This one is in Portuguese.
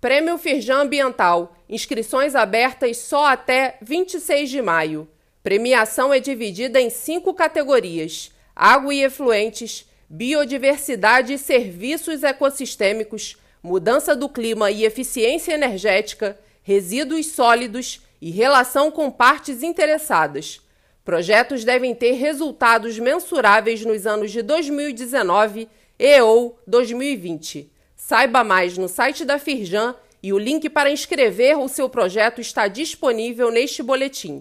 Prêmio Firjan Ambiental. Inscrições abertas só até 26 de maio. Premiação é dividida em cinco categorias: água e efluentes, biodiversidade e serviços ecossistêmicos, mudança do clima e eficiência energética, resíduos sólidos e relação com partes interessadas. Projetos devem ter resultados mensuráveis nos anos de 2019 e ou 2020. Saiba mais no site da Firjan e o link para inscrever o seu projeto está disponível neste boletim.